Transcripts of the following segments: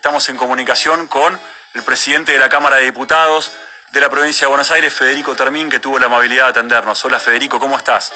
Estamos en comunicación con el presidente de la Cámara de Diputados de la provincia de Buenos Aires, Federico Termín, que tuvo la amabilidad de atendernos. Hola Federico, ¿cómo estás?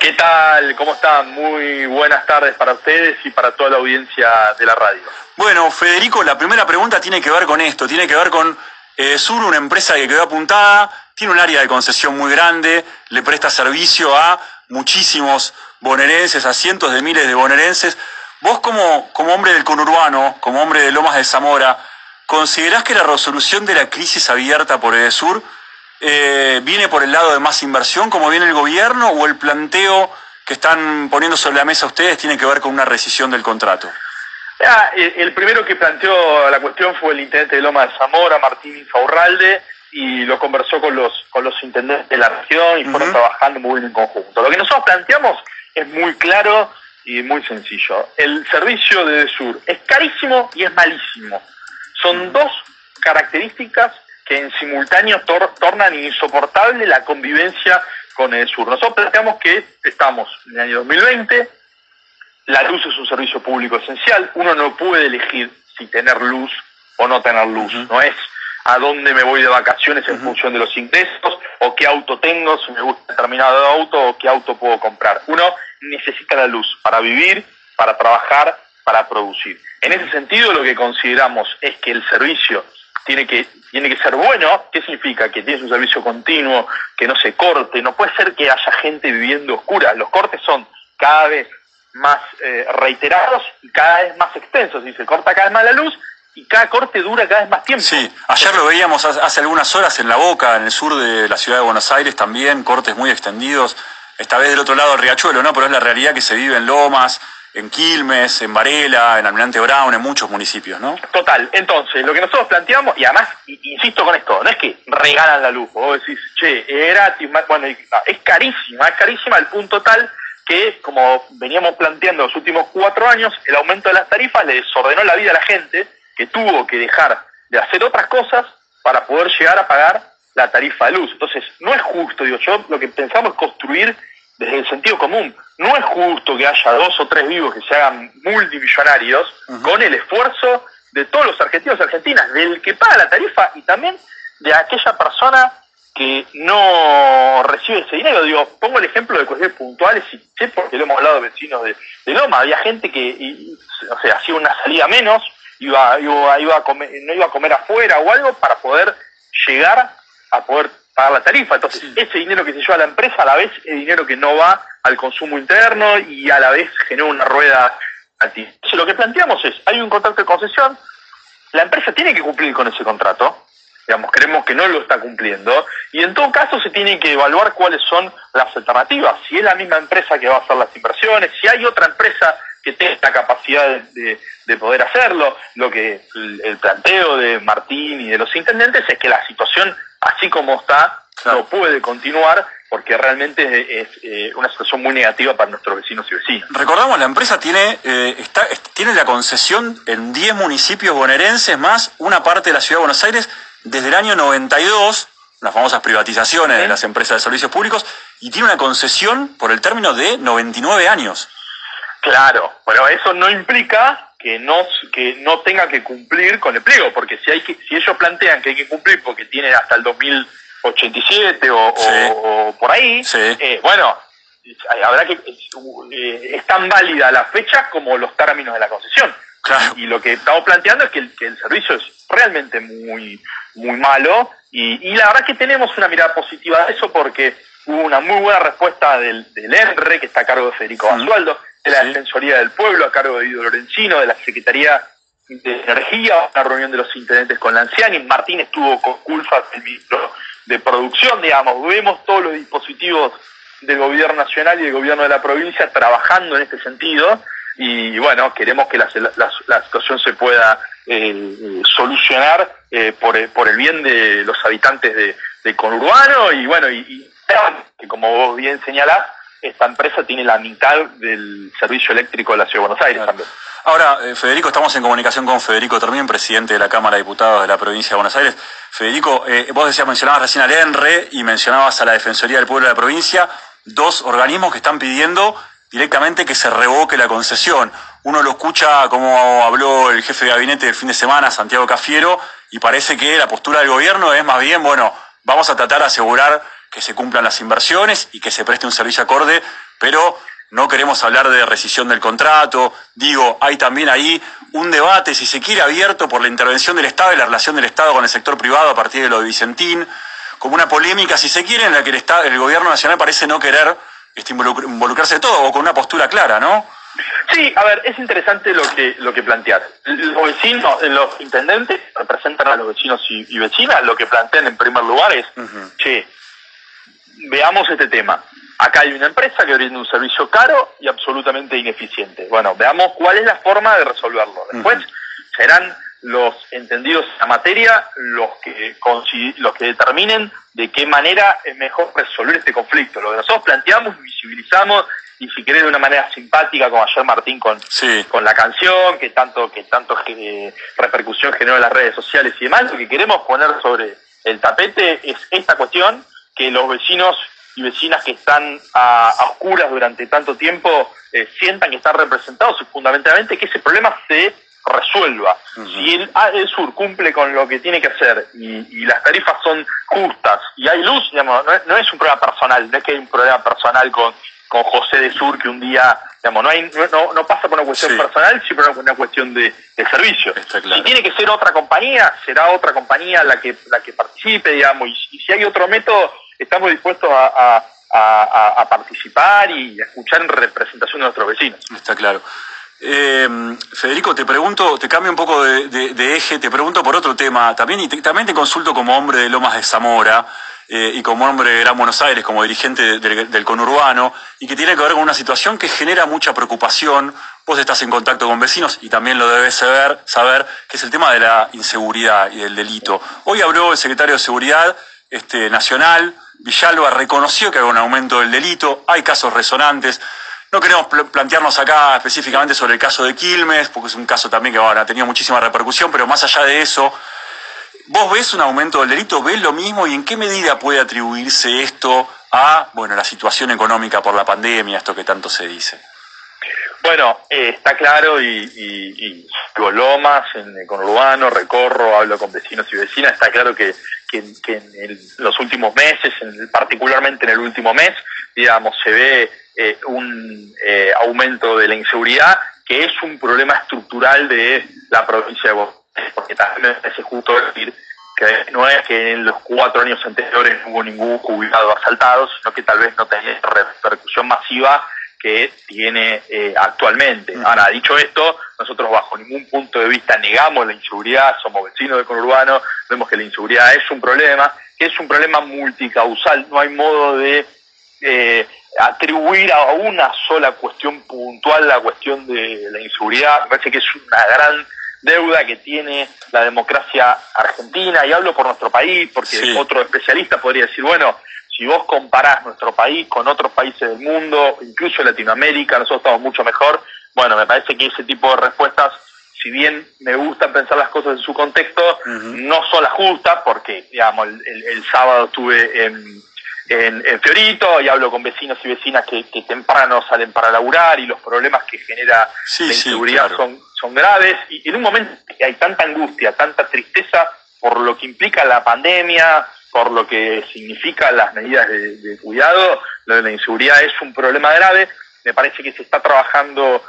¿Qué tal? ¿Cómo están? Muy buenas tardes para ustedes y para toda la audiencia de la radio. Bueno, Federico, la primera pregunta tiene que ver con esto, tiene que ver con eh, Sur, una empresa que quedó apuntada, tiene un área de concesión muy grande, le presta servicio a muchísimos bonaerenses, a cientos de miles de bonaerenses. Vos como, como hombre del conurbano, como hombre de Lomas de Zamora, ¿considerás que la resolución de la crisis abierta por Edesur eh, viene por el lado de más inversión, como viene el gobierno, o el planteo que están poniendo sobre la mesa ustedes tiene que ver con una rescisión del contrato? Ah, el primero que planteó la cuestión fue el intendente de Lomas de Zamora, Martín Infaurralde, y lo conversó con los, con los intendentes de la región y fueron trabajando muy bien en conjunto. Lo que nosotros planteamos es muy claro y muy sencillo. El servicio de Sur es carísimo y es malísimo. Son dos características que en simultáneo tornan insoportable la convivencia con el sur. Nosotros planteamos que estamos en el año 2020, la luz es un servicio público esencial, uno no puede elegir si tener luz o no tener luz, no es a dónde me voy de vacaciones en función de los ingresos, o qué auto tengo, si me gusta determinado auto, o qué auto puedo comprar. Uno necesita la luz para vivir, para trabajar, para producir. En ese sentido, lo que consideramos es que el servicio tiene que, tiene que ser bueno. ¿Qué significa? Que tienes un servicio continuo, que no se corte. No puede ser que haya gente viviendo oscura. Los cortes son cada vez más eh, reiterados y cada vez más extensos. Y se corta cada vez más la luz y cada corte dura cada vez más tiempo. Sí, ayer lo veíamos hace algunas horas en La Boca, en el sur de la ciudad de Buenos Aires también, cortes muy extendidos esta vez del otro lado del riachuelo, ¿no? Pero es la realidad que se vive en Lomas, en Quilmes, en Varela, en Almirante Brown, en muchos municipios, ¿no? Total. Entonces, lo que nosotros planteamos, y además, insisto con esto, no es que regalan la luz, vos decís, che, es gratis, bueno, es carísima, es carísima al punto tal que, como veníamos planteando los últimos cuatro años, el aumento de las tarifas le desordenó la vida a la gente, que tuvo que dejar de hacer otras cosas para poder llegar a pagar la tarifa de luz. Entonces, no es justo, digo yo, lo que pensamos es construir desde el sentido común. No es justo que haya dos o tres vivos que se hagan multimillonarios con el esfuerzo de todos los argentinos y argentinas, del que paga la tarifa y también de aquella persona que no recibe ese dinero. Digo, pongo el ejemplo de cuestiones puntuales y sé porque lo hemos hablado de vecinos de, Loma. Había gente que, o sea, hacía una salida menos, iba, iba, iba a comer, no iba a comer afuera o algo para poder llegar a poder pagar la tarifa. Entonces, ese dinero que se lleva a la empresa a la vez es dinero que no va al consumo interno y a la vez genera una rueda a ti. Entonces, lo que planteamos es, hay un contrato de concesión, la empresa tiene que cumplir con ese contrato, digamos, creemos que no lo está cumpliendo, y en todo caso se tiene que evaluar cuáles son las alternativas, si es la misma empresa que va a hacer las inversiones, si hay otra empresa que tenga la capacidad de, poder hacerlo. Lo que el, planteo de Martín y de los intendentes es que la situación así como está, no puede continuar porque realmente es, eh, una situación muy negativa para nuestros vecinos y vecinas. Recordamos, la empresa tiene, eh, está, tiene la concesión en 10 municipios bonaerenses más una parte de la ciudad de Buenos Aires desde el año 92, las famosas privatizaciones de las empresas de servicios públicos, y tiene una concesión por el término de 99 años. Claro, pero eso no implica que no, que no tenga que cumplir con el pliego, porque si, hay que, si ellos plantean que hay que cumplir porque tienen hasta el 2087 o, o, por ahí, eh, bueno, habrá que eh, es tan válida la fecha como los términos de la concesión. Y, lo que estamos planteando es que el, que el servicio es realmente muy, muy malo y, y, la verdad que tenemos una mirada positiva de eso porque hubo una muy buena respuesta del, del ENRE, que está a cargo de Federico Basualdo, de la Defensoría del Pueblo a cargo de Guido Lorenzino, de la Secretaría de Energía, una reunión de los intendentes con la Anciani, Martín estuvo con Culfas, el ministro de Producción, digamos, vemos todos los dispositivos del gobierno nacional y del gobierno de la provincia trabajando en este sentido. Y bueno, queremos que la, situación se pueda eh, solucionar eh, por, por, el bien de los habitantes de, de conurbano. Y bueno, y, y que como vos bien señalás, esta empresa tiene la mitad del servicio eléctrico de la Ciudad de Buenos Aires también. Ahora, eh, Federico, estamos en comunicación con Federico también, presidente de la Cámara de Diputados de la provincia de Buenos Aires. Federico, eh, vos decías, mencionabas recién al ENRE y mencionabas a la Defensoría del Pueblo de la provincia, dos organismos que están pidiendo directamente que se revoque la concesión. Uno lo escucha como habló el jefe de gabinete del fin de semana, Santiago Cafiero, y parece que la postura del gobierno es más bien, bueno, vamos a tratar de asegurar que se cumplan las inversiones y que se preste un servicio acorde, pero no queremos hablar de rescisión del contrato. Digo, hay también ahí un debate, si se quiere, abierto por la intervención del Estado y la relación del Estado con el sector privado a partir de lo de Vicentín, como una polémica, si se quiere, en la que el, Estado, el gobierno nacional parece no querer este, involucrarse de todo, o con una postura clara, ¿no? Sí, a ver, es interesante lo que lo que planteas. Los vecinos, los intendentes representan a los vecinos y, vecinas. Lo que plantean en primer lugar es, che, veamos este tema. Acá hay una empresa que brinda un servicio caro y absolutamente ineficiente. Bueno, veamos cuál es la forma de resolverlo. Después serán los entendidos en la materia los que los que determinen de qué manera es mejor resolver este conflicto. Lo que nosotros planteamos, visibilizamos y si querés de una manera simpática como ayer Martín con, con la canción que tanto que tanto repercusión generó en las redes sociales y demás, lo que queremos poner sobre el tapete es esta cuestión que los vecinos y vecinas que están a, oscuras durante tanto tiempo eh, sientan que están representados y fundamentalmente que ese problema se resuelva. Si el, el, sur cumple con lo que tiene que hacer y, las tarifas son justas y hay luz, digamos, no es, un problema personal, no es que hay un problema personal con, con José de Sur que un día, digamos, no, hay, no, no pasa por una cuestión personal, sino por una cuestión de, servicio. Si tiene que ser otra compañía, será otra compañía la que, la que participe, digamos, y, si hay otro método, estamos dispuestos a, a participar y a escuchar en representación de nuestros vecinos. Está claro. Eh, Federico, te pregunto, te cambio un poco de, eje, te pregunto por otro tema también, y también te consulto como hombre de Lomas de Zamora eh, y como hombre de Gran Buenos Aires, como dirigente del, conurbano, y que tiene que ver con una situación que genera mucha preocupación. Vos estás en contacto con vecinos y también lo debes saber, saber que es el tema de la inseguridad y del delito. Hoy habló el secretario de Seguridad este, Nacional, Villalba, reconoció que hay un aumento del delito, hay casos resonantes. No queremos plantearnos acá específicamente sobre el caso de Quilmes, porque es un caso también que ha tenido muchísima repercusión, pero más allá de eso, ¿vos ves un aumento del delito? ¿Ves lo mismo? ¿Y en qué medida puede atribuirse esto a bueno, la situación económica por la pandemia, esto que tanto se dice? Bueno, eh, está claro y, y, y Lomas, en el conurbano, recorro, hablo con vecinos y vecinas, está claro que, en los últimos meses, particularmente en el último mes, digamos, se ve eh, un eh, aumento de la inseguridad que es un problema estructural de la provincia de Buenos porque también parece justo decir que no es que en los cuatro años anteriores no hubo ningún jubilado asaltado, sino que tal vez no tenía repercusión masiva que tiene eh, actualmente. Ahora, dicho esto, nosotros bajo ningún punto de vista negamos la inseguridad, somos vecinos del conurbano, vemos que la inseguridad es un problema, que es un problema multicausal, no hay modo de eh, atribuir a una sola cuestión puntual la cuestión de la inseguridad. Me parece que es una gran deuda que tiene la democracia argentina, y hablo por nuestro país, porque otro especialista podría decir, bueno, si vos comparás nuestro país con otros países del mundo, incluso Latinoamérica, nosotros estamos mucho mejor, bueno, me parece que ese tipo de respuestas, si bien me gusta pensar las cosas en su contexto, no son las justas, porque, digamos, el sábado estuve en en, Fiorito y hablo con vecinos y vecinas que, temprano salen para laburar y los problemas que genera la inseguridad son, son graves. Y en un momento que hay tanta angustia, tanta tristeza por lo que implica la pandemia, por lo que significa las medidas de, cuidado, lo de la inseguridad es un problema grave, me parece que se está trabajando,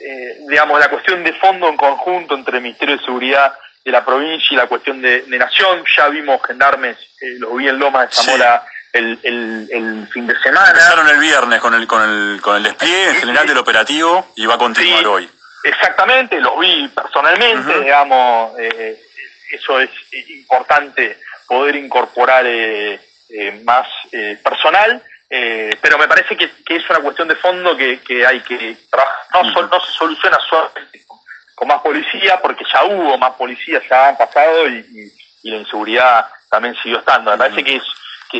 eh, digamos, la cuestión de fondo en conjunto entre el Ministerio de Seguridad de la provincia y la cuestión de, nación, ya vimos gendarmes, eh, los vi en Loma de Zamora el, el, fin de semana. Empezaron el viernes con el, con el, con el despliegue en general del operativo y va a continuar hoy. Exactamente, lo vi personalmente, digamos, eh, eso es importante poder incorporar eh, eh, más personal, pero me parece que, es una cuestión de fondo que, que hay que trabajar. No, no se soluciona solamente con, más policía, porque ya hubo más policías, ya han pasado y, y, la inseguridad también siguió estando. Me parece que es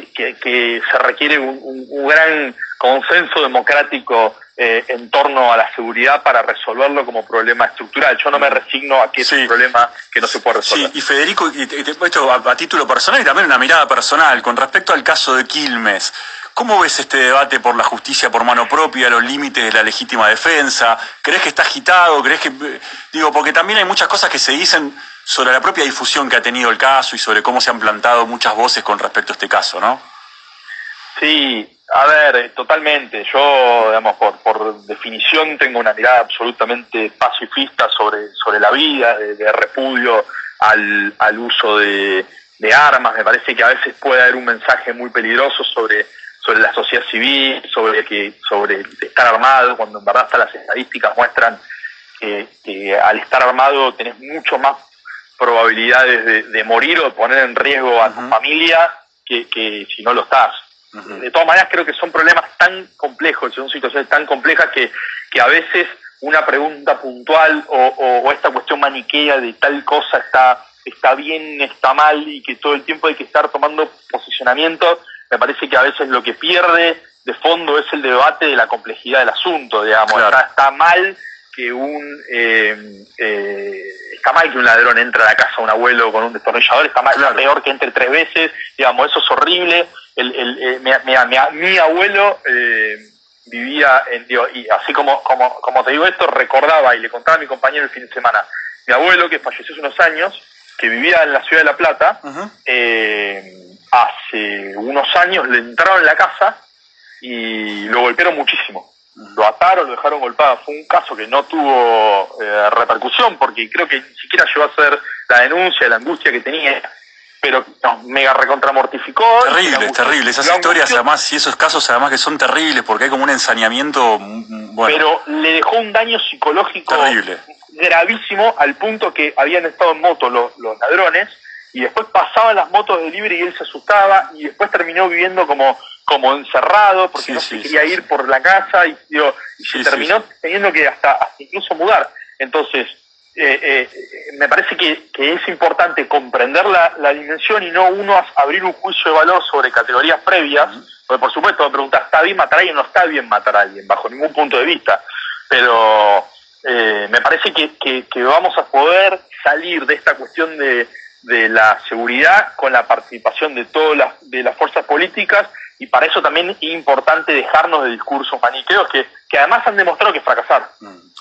que, se requiere un, gran consenso democrático eh, en torno a la seguridad para resolverlo como problema estructural. Yo no me resigno a que es un problema que no se puede resolver. Sí, y Federico, y te, esto a, a, título personal y también una mirada personal, con respecto al caso de Quilmes, ¿Cómo ves este debate por la justicia por mano propia, los límites de la legítima defensa? ¿Crees que está agitado? ¿Crees que.? Digo, porque también hay muchas cosas que se dicen sobre la propia difusión que ha tenido el caso y sobre cómo se han plantado muchas voces con respecto a este caso, ¿no? Sí, a ver, totalmente. Yo, digamos, por, por definición tengo una mirada absolutamente pacifista sobre, sobre la vida, de, repudio al, al uso de, de, armas. Me parece que a veces puede haber un mensaje muy peligroso sobre, sobre la sociedad civil, sobre, que, sobre estar armado, cuando en verdad hasta las estadísticas muestran que, que al estar armado tenés mucho más probabilidades de, morir o de poner en riesgo a tu familia que, si no lo estás. De todas maneras, creo que son problemas tan complejos, son situaciones tan complejas que, que a veces una pregunta puntual o, esta cuestión maniquea de tal cosa está, está bien, está mal y que todo el tiempo hay que estar tomando posicionamiento, me parece que a veces lo que pierde de fondo es el debate de la complejidad del asunto, digamos, está, está mal que un eh, eh, está mal que un ladrón entre a la casa de un abuelo con un destornillador, está mal, peor que entre tres veces, digamos, eso es horrible. El, el, eh, mi, abuelo vivía en, y así como, como, como te digo esto, recordaba y le contaba a mi compañero el fin de semana, mi abuelo que falleció hace unos años, que vivía en la ciudad de La Plata, hace unos años le entraron en la casa y lo golpearon muchísimo lo ataron, lo dejaron golpeado. Fue un caso que no tuvo eh, repercusión porque creo que ni siquiera llegó a ser la denuncia, la angustia que tenía, pero nos mega recontramortificó. Terrible, terrible. Esas historias, además, y esos casos, además, que son terribles porque hay como un ensañamiento. Mm, bueno. Pero le dejó un daño psicológico gravísimo al punto que habían estado en moto los, los ladrones y después pasaban las motos de libre y él se asustaba y después terminó viviendo como como encerrado porque no se quería ir por la casa y, digo, se terminó teniendo que hasta, incluso mudar. Entonces, eh, eh, me parece que, es importante comprender la, dimensión y no uno abrir un juicio de valor sobre categorías previas, porque por supuesto me pregunta, ¿está bien matar a alguien? No está bien matar a alguien, bajo ningún punto de vista, pero eh, me parece que, que, vamos a poder salir de esta cuestión de, de la seguridad con la participación de todas las, de las fuerzas políticas y para eso también es importante dejarnos de discursos maniqueos que, que además han demostrado que fracasar. Mm.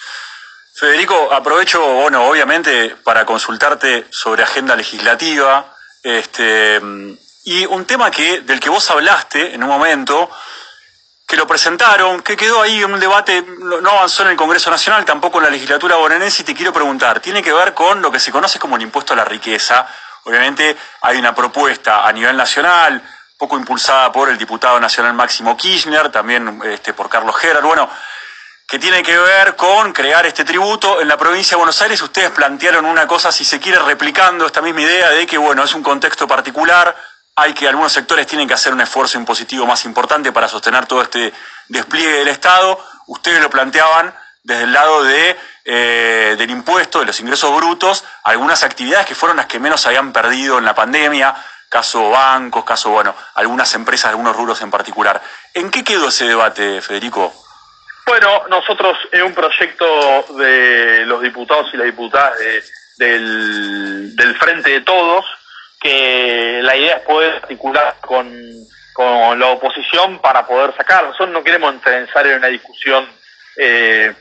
Federico, aprovecho, bueno, obviamente para consultarte sobre agenda legislativa, este, y un tema que, del que vos hablaste en un momento, que lo presentaron, que quedó ahí en un debate, no avanzó en el Congreso Nacional, tampoco en la legislatura bonaerense, y te quiero preguntar, tiene que ver con lo que se conoce como el impuesto a la riqueza. Obviamente hay una propuesta a nivel nacional, poco impulsada por el diputado nacional Máximo Kirchner, también este, por Carlos Gerard, bueno, que tiene que ver con crear este tributo. En la provincia de Buenos Aires ustedes plantearon una cosa, si se quiere, replicando esta misma idea de que, bueno, es un contexto particular, hay que algunos sectores tienen que hacer un esfuerzo impositivo más importante para sostener todo este despliegue del Estado. Ustedes lo planteaban desde el lado de, eh, del impuesto, de los ingresos brutos, algunas actividades que fueron las que menos habían perdido en la pandemia, caso bancos, caso, bueno, algunas empresas, algunos rubros en particular. ¿En qué quedó ese debate, Federico? Bueno, nosotros en un proyecto de los diputados y las diputadas del, del Frente de Todos, que la idea es poder articular con, con la oposición para poder sacar. Nosotros no queremos entrar en una discusión, eh,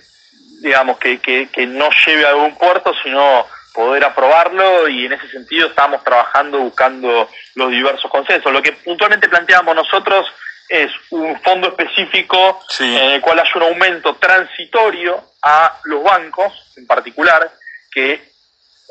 digamos, que, que no lleve a algún puerto, sino poder aprobarlo y en ese sentido estamos trabajando buscando los diversos consensos. Lo que puntualmente planteamos nosotros es un fondo específico en el cual haya un aumento transitorio a los bancos en particular que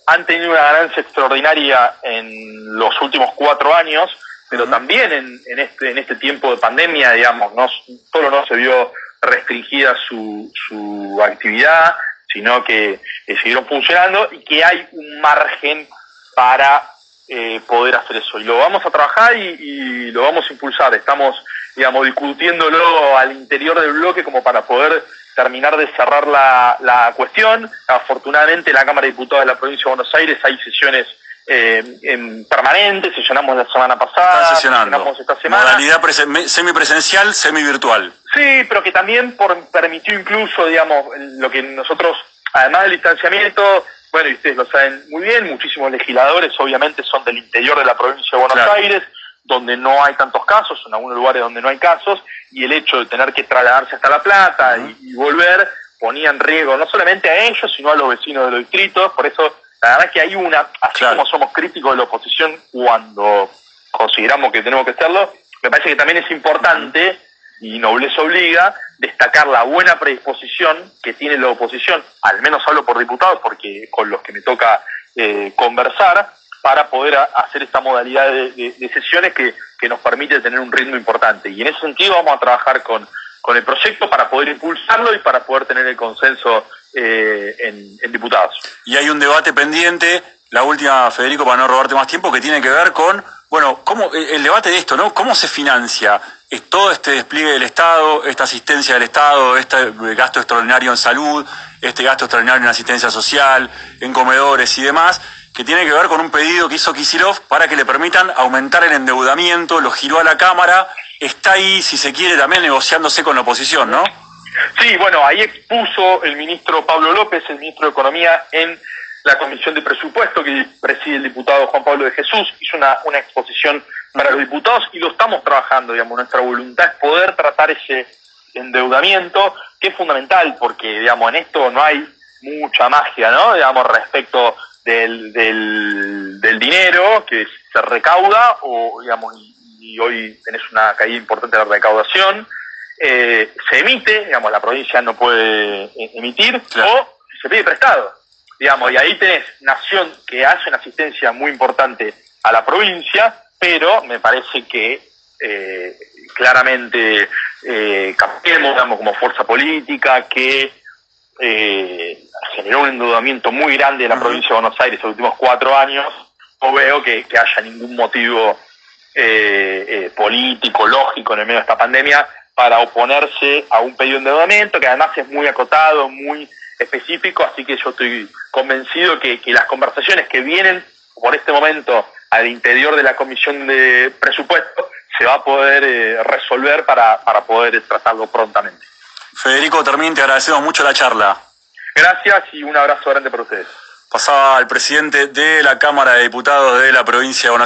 han tenido una ganancia extraordinaria en los últimos cuatro años, pero también en, en, este, en este tiempo de pandemia, digamos, no solo no se vio restringida su, su actividad, sino que siguieron funcionando y que hay un margen para eh, poder hacer eso. Y lo vamos a trabajar y, lo vamos a impulsar. Estamos, digamos, discutiéndolo al interior del bloque como para poder terminar de cerrar la, la cuestión. Afortunadamente, en la Cámara de Diputados de la Provincia de Buenos Aires hay sesiones eh, en permanentes, sesionamos la semana pasada, sesionamos esta semana. Modalidad semipresencial, semivirtual. Sí, pero que también por, permitió incluso, digamos, lo que nosotros, además del distanciamiento, bueno, y ustedes lo saben muy bien, muchísimos legisladores obviamente son del interior de la provincia de Buenos Aires, donde no hay tantos casos, en algunos lugares donde no hay casos, y el hecho de tener que trasladarse hasta La Plata y, volver ponía en riesgo no solamente a ellos, sino a los vecinos de los distritos. Por eso, la verdad que hay una, así como somos críticos de la oposición cuando consideramos que tenemos que serlo, me parece que también es importante, y nobleza obliga, destacar la buena predisposición que tiene la oposición, al menos hablo por diputados, porque con los que me toca eh, conversar, para poder hacer esta modalidad de, sesiones que, nos permite tener un ritmo importante. Y en ese sentido vamos a trabajar con, con el proyecto para poder impulsarlo y para poder tener el consenso eh, en, diputados. Y hay un debate pendiente, la última, Federico, para no robarte más tiempo, que tiene que ver con, bueno, cómo el debate de esto, ¿no? ¿Cómo se financia todo este despliegue del Estado, esta asistencia del Estado, este gasto extraordinario en salud, este gasto extraordinario en asistencia social, en comedores y demás? que tiene que ver con un pedido que hizo Kisilov para que le permitan aumentar el endeudamiento, lo giró a la Cámara, está ahí, si se quiere, también negociándose con la oposición, ¿no? Sí, bueno, ahí expuso el ministro Pablo López, el ministro de Economía, en la Comisión de Presupuesto que preside el diputado Juan Pablo de Jesús, hizo una, una exposición para los diputados y lo estamos trabajando, digamos, nuestra voluntad es poder tratar ese endeudamiento, que es fundamental, porque, digamos, en esto no hay mucha magia, ¿no? Digamos, respecto del, del, dinero que se recauda, o digamos, hoy tenés una caída importante de la recaudación, eh, se emite, digamos, la provincia no puede e-, emitir, o se pide prestado, digamos, y ahí tenés Nación que hace una asistencia muy importante a la provincia, pero me parece que eh, claramente eh, cambiemos, digamos, como fuerza política, que eh, generó un endeudamiento muy grande en la provincia de Buenos Aires en los últimos cuatro años, no veo que, haya ningún motivo eh, eh, político, lógico en el medio de esta pandemia para oponerse a un pedido de endeudamiento que además es muy acotado, muy específico, así que yo estoy convencido que, las conversaciones que vienen por este momento al interior de la Comisión de Presupuestos se va a poder eh, resolver para, para poder tratarlo prontamente. Federico Termín, te agradecemos mucho la charla. Gracias y un abrazo grande para ustedes. Pasaba el presidente de la Cámara de Diputados de la provincia de Buenos